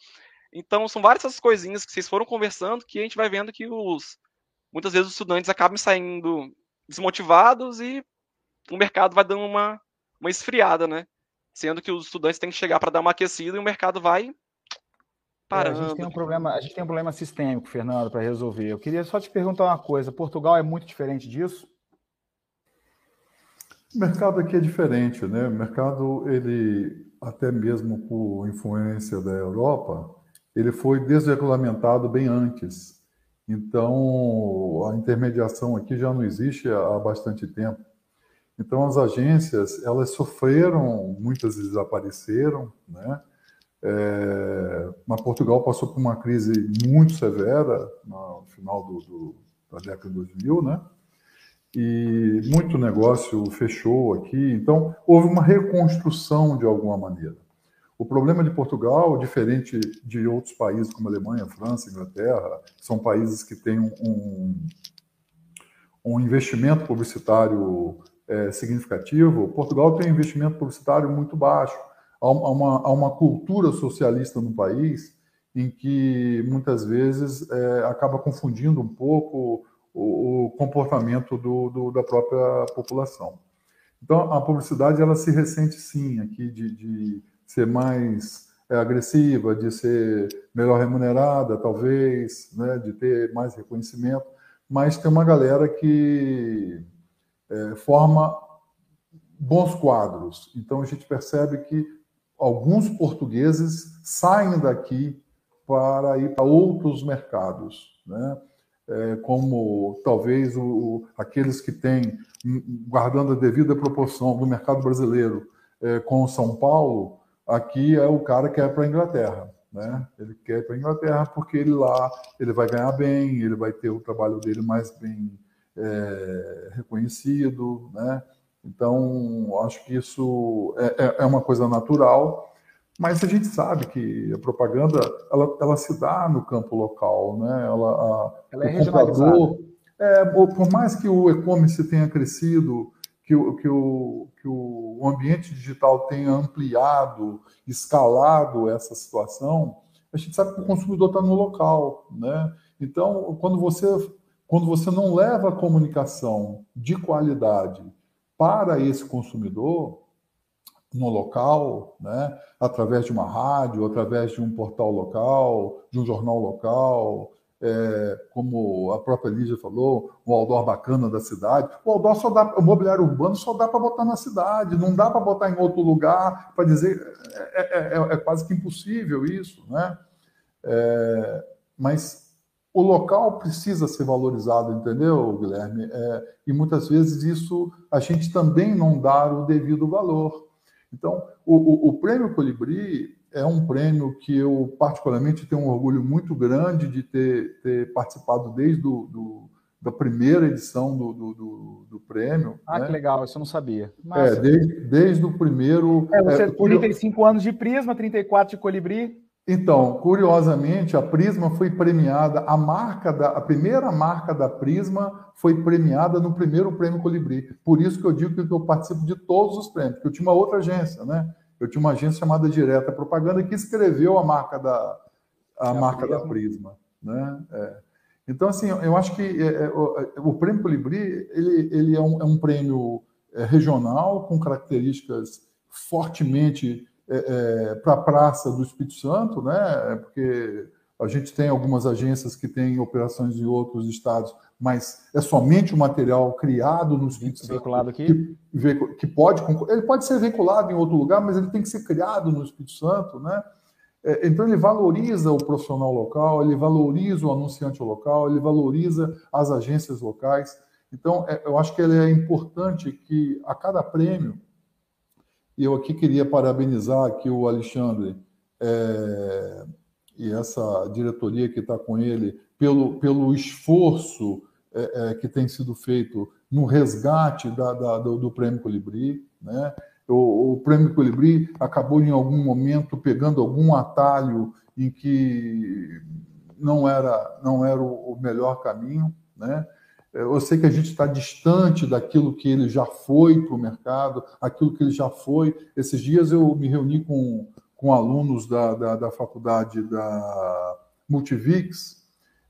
Então são várias essas coisinhas que vocês foram conversando que a gente vai vendo que os, muitas vezes os estudantes acabam saindo desmotivados e o mercado vai dando uma, uma esfriada, né? Sendo que os estudantes têm que chegar para dar uma aquecida e o mercado vai parando. É, a, gente tem um problema, a gente tem um problema sistêmico, Fernando, para resolver. Eu queria só te perguntar uma coisa: Portugal é muito diferente disso? O mercado aqui é diferente, né? O mercado, ele, até mesmo por influência da Europa, ele foi desregulamentado bem antes. Então, a intermediação aqui já não existe há bastante tempo. Então, as agências, elas sofreram, muitas desapareceram, né? É, mas Portugal passou por uma crise muito severa no final do, do, da década de 2000, né? E muito negócio fechou aqui. Então, houve uma reconstrução de alguma maneira. O problema de Portugal, diferente de outros países como Alemanha, França, Inglaterra, são países que têm um, um investimento publicitário é, significativo. Portugal tem um investimento publicitário muito baixo. Há uma, há uma cultura socialista no país em que muitas vezes é, acaba confundindo um pouco o, o comportamento do, do, da própria população. Então, a publicidade ela se ressente sim aqui de, de ser mais é, agressiva, de ser melhor remunerada, talvez, né, de ter mais reconhecimento, mas tem uma galera que é, forma bons quadros. Então a gente percebe que alguns portugueses saem daqui para ir para outros mercados, né? É, como talvez o, aqueles que têm, guardando a devida proporção do mercado brasileiro é, com São Paulo, Aqui é o cara que é para a Inglaterra, né? Ele quer ir para a Inglaterra porque ele lá ele vai ganhar bem, ele vai ter o trabalho dele mais bem é, reconhecido, né? Então acho que isso é, é, é, uma coisa natural, mas a gente sabe que a propaganda ela, ela se dá no campo local, né? Ela, a, ela é regionalizada. É, por mais que o e-commerce tenha crescido que o, que o, que o ambiente digital tenha ampliado, escalado essa situação, a gente sabe que o consumidor está no local, né? Então, quando você, quando você não leva a comunicação de qualidade para esse consumidor no local, né? Através de uma rádio, através de um portal local, de um jornal local, é, como a própria Lígia falou, o outdoor bacana da cidade. O outdoor só dá, o mobiliário urbano só dá para botar na cidade, não dá para botar em outro lugar, para dizer, é, é, é, é, quase que impossível isso, né? É, mas o local precisa ser valorizado, entendeu, Guilherme? É, e muitas vezes isso a gente também não dá o devido valor. Então, o, o, o prêmio Colibri é um prêmio que eu, particularmente, tenho um orgulho muito grande de ter, ter participado desde do, do, da primeira edição do, do, do prêmio. Ah, né? que legal, isso eu não sabia. É, desde, desde o primeiro. É, você é, 35 anos de Prisma, 34 de Colibri. Então, curiosamente, a Prisma foi premiada, a marca da, a primeira marca da Prisma foi premiada no primeiro prêmio Colibri. Por isso que eu digo que eu participo de todos os prêmios, porque eu tinha uma outra agência, né? Eu tinha uma agência chamada Direta Propaganda que escreveu a marca da, a é marca da Prisma. Né? É. Então, assim, eu acho que é, é, o, é, o, Prêmio Colibri ele, ele é, um, é um prêmio regional com características fortemente para a Praça do Espírito Santo, né? porque A gente tem algumas agências que têm operações em outros estados, mas é somente o material criado no Espírito Santo. Veiculado aqui? Que, que pode. Ele pode ser veiculado em outro lugar, mas ele tem que ser criado no Espírito Santo, né? É, então, ele valoriza o profissional local, ele valoriza o anunciante local, ele valoriza as agências locais. Então, é, eu acho que ele é importante que a cada prêmio, e eu aqui queria parabenizar aqui o Alexandre é, e essa diretoria que está com ele pelo, pelo esforço é, é, que tem sido feito no resgate da, da, do, do Prêmio Colibri, né? O, o Prêmio Colibri acabou em algum momento pegando algum atalho em que não era não era o melhor caminho, né? Eu sei que a gente está distante daquilo que ele já foi para o mercado, aquilo que ele já foi. Esses dias eu me reuni com, com alunos da, da, da faculdade da Multivix,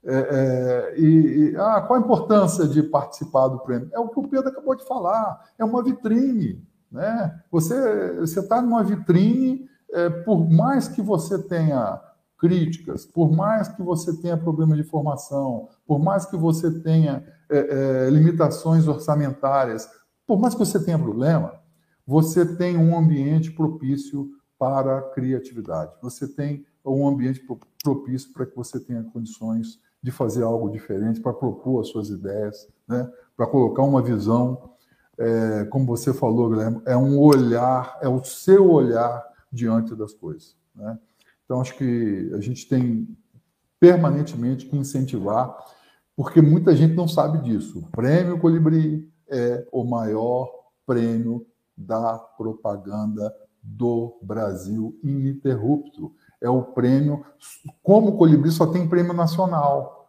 é, é, e, e ah, qual a importância de participar do prêmio? É o que o Pedro acabou de falar, é uma vitrine. Né? Você está numa vitrine, é, por mais que você tenha críticas, por mais que você tenha problema de formação, por mais que você tenha é, é, limitações orçamentárias, por mais que você tenha problema, você tem um ambiente propício para a criatividade. Você tem um ambiente propício para que você tenha condições de fazer algo diferente, para propor as suas ideias, né? para colocar uma visão é, como você falou, Guilherme, é um olhar, é o seu olhar diante das coisas. Né? Então, acho que a gente tem permanentemente que incentivar, porque muita gente não sabe disso. O Prêmio Colibri é o maior prêmio da propaganda do Brasil ininterrupto. É o prêmio. Como o Colibri só tem prêmio nacional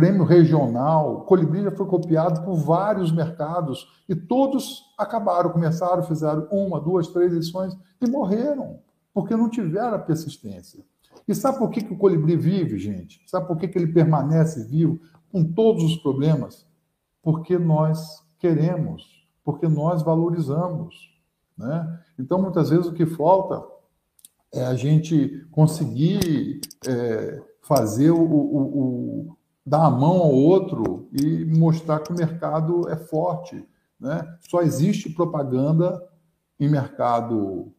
prêmio regional, Colibri já foi copiado por vários mercados e todos acabaram, começaram, fizeram uma, duas, três edições e morreram, porque não tiveram a persistência. E sabe por que, que o Colibri vive, gente? Sabe por que, que ele permanece vivo com todos os problemas? Porque nós queremos, porque nós valorizamos. Né? Então, muitas vezes, o que falta é a gente conseguir é, fazer o, o, dar a mão ao outro e mostrar que o mercado é forte. Né? Só existe propaganda em mercado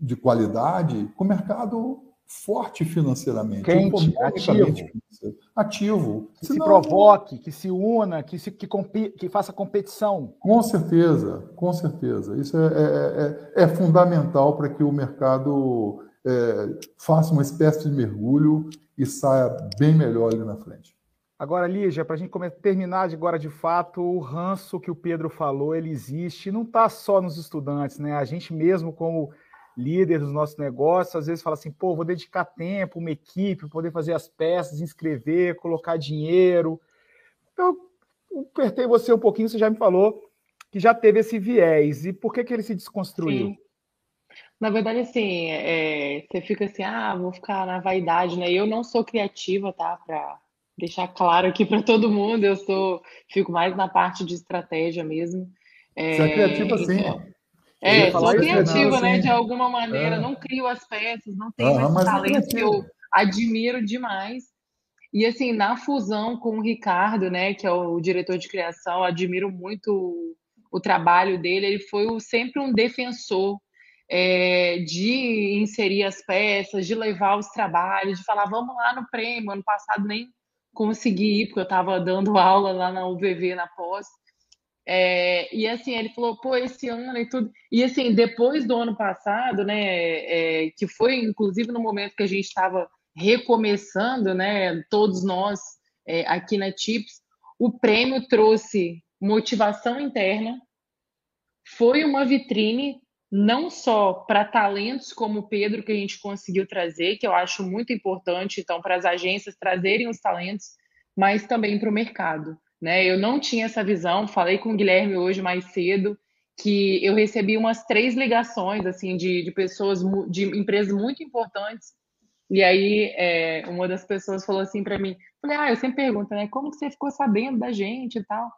de qualidade com mercado forte financeiramente. Quente, ativo. Ativo. Que Senão, se provoque, que se una, que, se, que, que faça competição. Com certeza, com certeza. Isso é, é, é, é fundamental para que o mercado é, faça uma espécie de mergulho e saia bem melhor ali na frente. Agora, Lígia, para a gente terminar de agora de fato, o ranço que o Pedro falou, ele existe, não está só nos estudantes, né? A gente mesmo, como líder dos nossos negócios, às vezes fala assim, pô, vou dedicar tempo, uma equipe, poder fazer as peças, inscrever, colocar dinheiro. Eu apertei você um pouquinho, você já me falou que já teve esse viés. E por que, que ele se desconstruiu? Sim. Na verdade, assim, é, você fica assim, ah, vou ficar na vaidade, né? Eu não sou criativa, tá? Para deixar claro aqui para todo mundo, eu sou, fico mais na parte de estratégia mesmo. É, Você é criativa então, sim. É, sou criativa, né? Assim. De alguma maneira, é. não crio as peças, não tenho ah, esse é talento que eu admiro demais. E assim, na fusão com o Ricardo, né, que é o diretor de criação, admiro muito o, o trabalho dele. Ele foi o, sempre um defensor é, de inserir as peças, de levar os trabalhos, de falar, vamos lá no prêmio. Ano passado nem consegui ir, porque eu estava dando (laughs) aula lá na UVV, na pós. É, e assim, ele falou, pô, esse ano e tudo. E assim, depois do ano passado, né, é, que foi inclusive no momento que a gente estava recomeçando, né, todos nós é, aqui na TIPS, o prêmio trouxe motivação interna, foi uma vitrine não só para talentos como o Pedro, que a gente conseguiu trazer, que eu acho muito importante, então, para as agências trazerem os talentos, mas também para o mercado. Né? Eu não tinha essa visão, falei com o Guilherme hoje mais cedo, que eu recebi umas três ligações assim de, de pessoas, de empresas muito importantes, e aí é, uma das pessoas falou assim para mim, falei, ah, eu sempre pergunto, né, como que você ficou sabendo da gente e tal?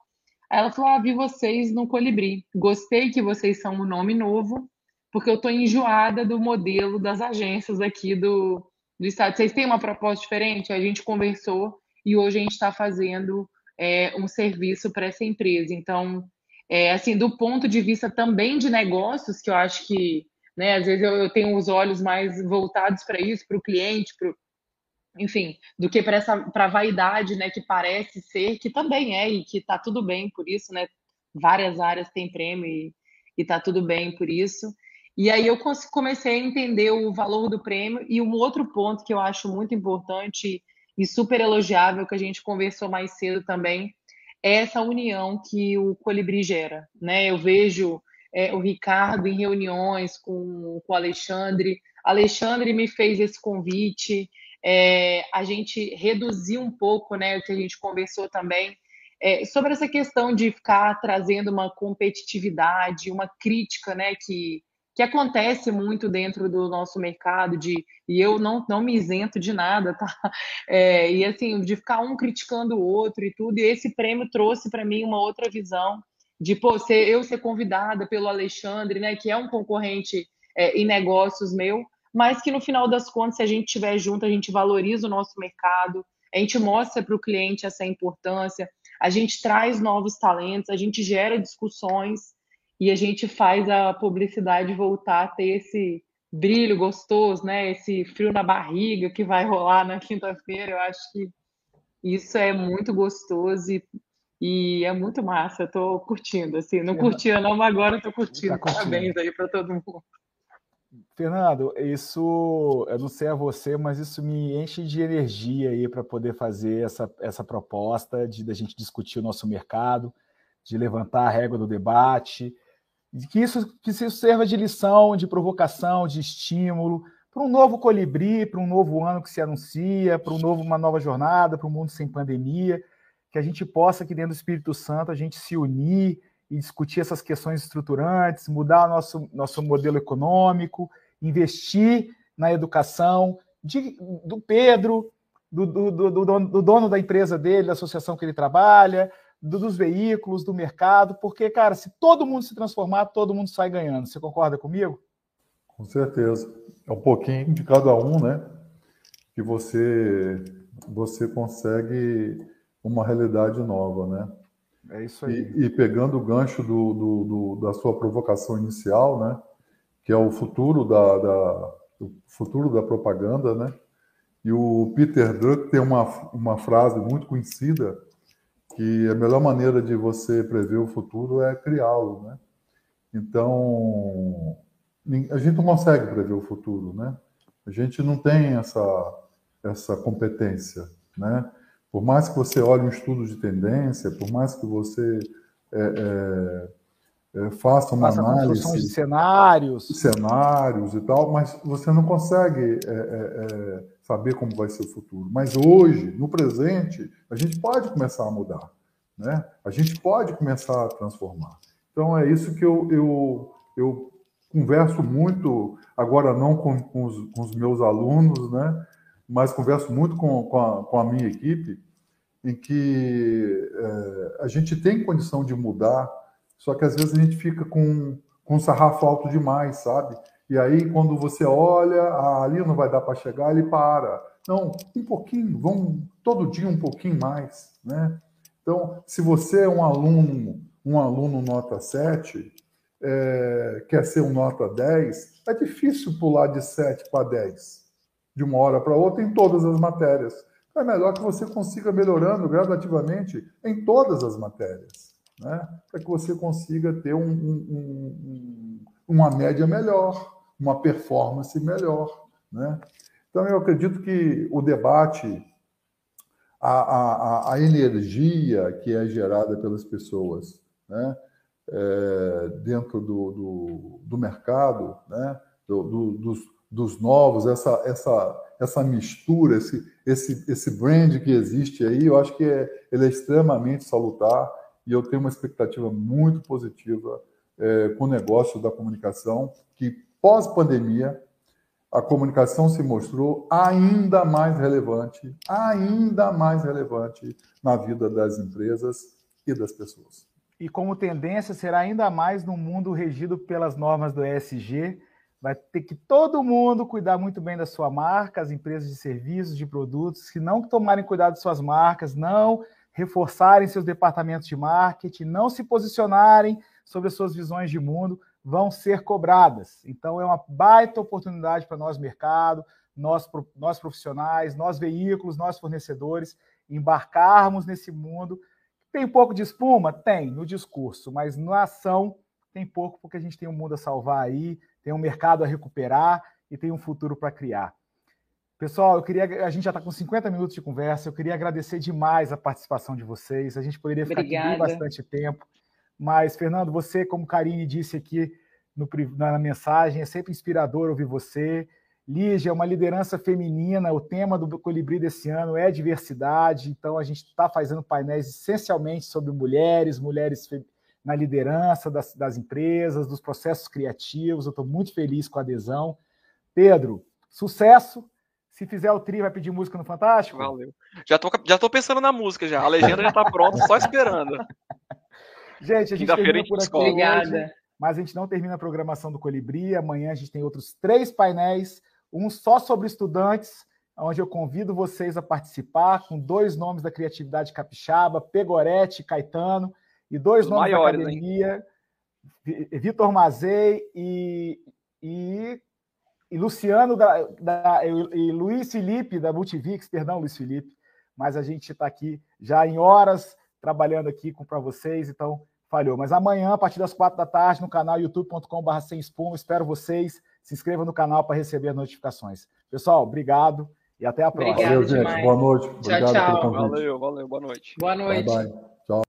Aí ela falou: Ah, vi vocês no Colibri. Gostei que vocês são um nome novo, porque eu estou enjoada do modelo das agências aqui do, do estado. Vocês têm uma proposta diferente? A gente conversou e hoje a gente está fazendo é, um serviço para essa empresa. Então, é, assim, do ponto de vista também de negócios, que eu acho que, né, às vezes eu, eu tenho os olhos mais voltados para isso, para o cliente, pro, enfim, do que para essa para vaidade, né, que parece ser, que também é e que está tudo bem por isso, né? Várias áreas têm prêmio e, está tudo bem por isso. E aí eu comecei a entender o valor do prêmio e um outro ponto que eu acho muito importante e super elogiável que a gente conversou mais cedo também é essa união que o Colibri gera, né? Eu vejo é, o Ricardo em reuniões com, com o Alexandre. Alexandre me fez esse convite. É, a gente reduziu um pouco, né? O que a gente conversou também é, sobre essa questão de ficar trazendo uma competitividade, uma crítica, né? Que que acontece muito dentro do nosso mercado de e eu não, não me isento de nada, tá? (laughs) É, e assim, de ficar um criticando o outro e tudo, e esse prêmio trouxe para mim uma outra visão de pô, ser, eu ser convidada pelo Alexandre, né, que é um concorrente é, em negócios meu, mas que no final das contas, se a gente estiver junto, a gente valoriza o nosso mercado, a gente mostra para o cliente essa importância, a gente traz novos talentos, a gente gera discussões e a gente faz a publicidade voltar a ter esse brilho gostoso, né? Esse frio na barriga que vai rolar na quinta-feira. Eu acho que isso é muito gostoso e, e é muito massa. Eu tô curtindo, assim, não curtia não, mas agora eu tô curtindo. Tá curtindo. Parabéns aí para todo mundo. Fernando, isso, eu não sei a você, mas isso me enche de energia aí para poder fazer essa, essa proposta de da gente discutir o nosso mercado, de levantar a régua do debate, que isso, que isso serva de lição, de provocação, de estímulo para um novo colibri, para um novo ano que se anuncia, para um novo, uma nova jornada, para um mundo sem pandemia, que a gente possa, aqui dentro do Espírito Santo, a gente se unir e discutir essas questões estruturantes, mudar o nosso, nosso modelo econômico, investir na educação de, do Pedro, do, do, do, do, dono da empresa dele, da associação que ele trabalha, do, dos veículos, do mercado, porque, cara, se todo mundo se transformar, todo mundo sai ganhando. Você concorda comigo? Com certeza. É um pouquinho de cada um, né? Que você, você consegue uma realidade nova, né? É isso aí. E, e pegando o gancho do, do, do, da sua provocação inicial, né? Que é o futuro da, da, o futuro da propaganda, né? E o Peter Drucker tem uma, uma frase muito conhecida que a melhor maneira de você prever o futuro é criá-lo, né? Então, a gente não consegue prever o futuro, né? A gente não tem essa, essa competência, né? Por mais que você olhe um estudo de tendência, por mais que você é, é, é, faça uma faça análise de cenários, cenários e tal, mas você não consegue é, é, é, saber como vai ser o futuro. Mas hoje, no presente, a gente pode começar a mudar, né? A gente pode começar a transformar. Então é isso que eu, eu, eu converso muito, agora não com, com, os, com os meus alunos, né? Mas converso muito com, com, a, com a minha equipe, em que é, a gente tem condição de mudar, só que às vezes a gente fica com, com um sarrafo alto demais, sabe? E aí, quando você olha, ah, ali não vai dar para chegar, ele para. Não, um pouquinho, vamos todo dia um pouquinho mais, né? Então, se você é um aluno, um aluno nota 7, é, quer ser um nota 10, é difícil pular de 7 para 10, de uma hora para outra, em todas as matérias. É melhor que você consiga melhorando gradativamente em todas as matérias, né? para que você consiga ter um, um, um, uma média melhor uma performance melhor. Né? Então, eu acredito que o debate, a, a, a energia que é gerada pelas pessoas né? É, dentro do, do, do, mercado, né? Do, do, dos, dos novos, essa, essa, essa mistura, esse, esse, esse brand que existe aí, eu acho que é, ele é extremamente salutar e eu tenho uma expectativa muito positiva é, com o negócio da comunicação, que pós-pandemia, a comunicação se mostrou ainda mais relevante, ainda mais relevante na vida das empresas e das pessoas. E como tendência será ainda mais no mundo regido pelas normas do ESG, vai ter que todo mundo cuidar muito bem da sua marca, as empresas de serviços, de produtos, se não tomarem cuidado de suas marcas, não reforçarem seus departamentos de marketing, não se posicionarem sobre as suas visões de mundo, vão ser cobradas. Então, é uma baita oportunidade para nós, mercado, nós, nós profissionais, nós veículos, nós fornecedores, embarcarmos nesse mundo. Tem um pouco de espuma? Tem, no discurso, mas na ação tem pouco, porque a gente tem um mundo a salvar aí, tem um mercado a recuperar e tem um futuro para criar. Pessoal, eu queria. A gente já está com 50 minutos de conversa. Eu queria agradecer demais a participação de vocês. A gente poderia ficar Obrigada. aqui bastante tempo. Mas, Fernando, você, como Karine disse aqui no, na mensagem, é sempre inspirador ouvir você. Lígia é uma liderança feminina. O tema do Colibri desse ano é diversidade. Então, a gente está fazendo painéis essencialmente sobre mulheres, mulheres na liderança das, das empresas, dos processos criativos. Eu estou muito feliz com a adesão. Pedro, sucesso. Se fizer o tri, vai pedir música no Fantástico? Valeu. Já tô, já tô pensando na música já. A legenda já está pronta, só esperando. (laughs) Gente, a gente termina por aqui Obrigada. mas a gente não termina a programação do Colibri. Amanhã a gente tem outros três painéis, um só sobre estudantes, onde eu convido vocês a participar, com dois nomes da criatividade capixaba, Pegorete e Caetano, e dois Os nomes maiores, da academia, hein? Vitor Mazei e, e e Luciano da, da, e Luiz Felipe da Multivix, perdão, Luiz Felipe, mas a gente está aqui já em horas trabalhando aqui para vocês, então falhou. Mas amanhã, a partir das quatro da tarde, no canal youtube.com.br sem espuma, espero vocês. Se inscreva no canal para receber as notificações. Pessoal, obrigado e até a próxima. Obrigado valeu, gente. Boa noite. Tchau, obrigado tchau. Valeu, valeu, boa noite. Boa noite. Bye, bye.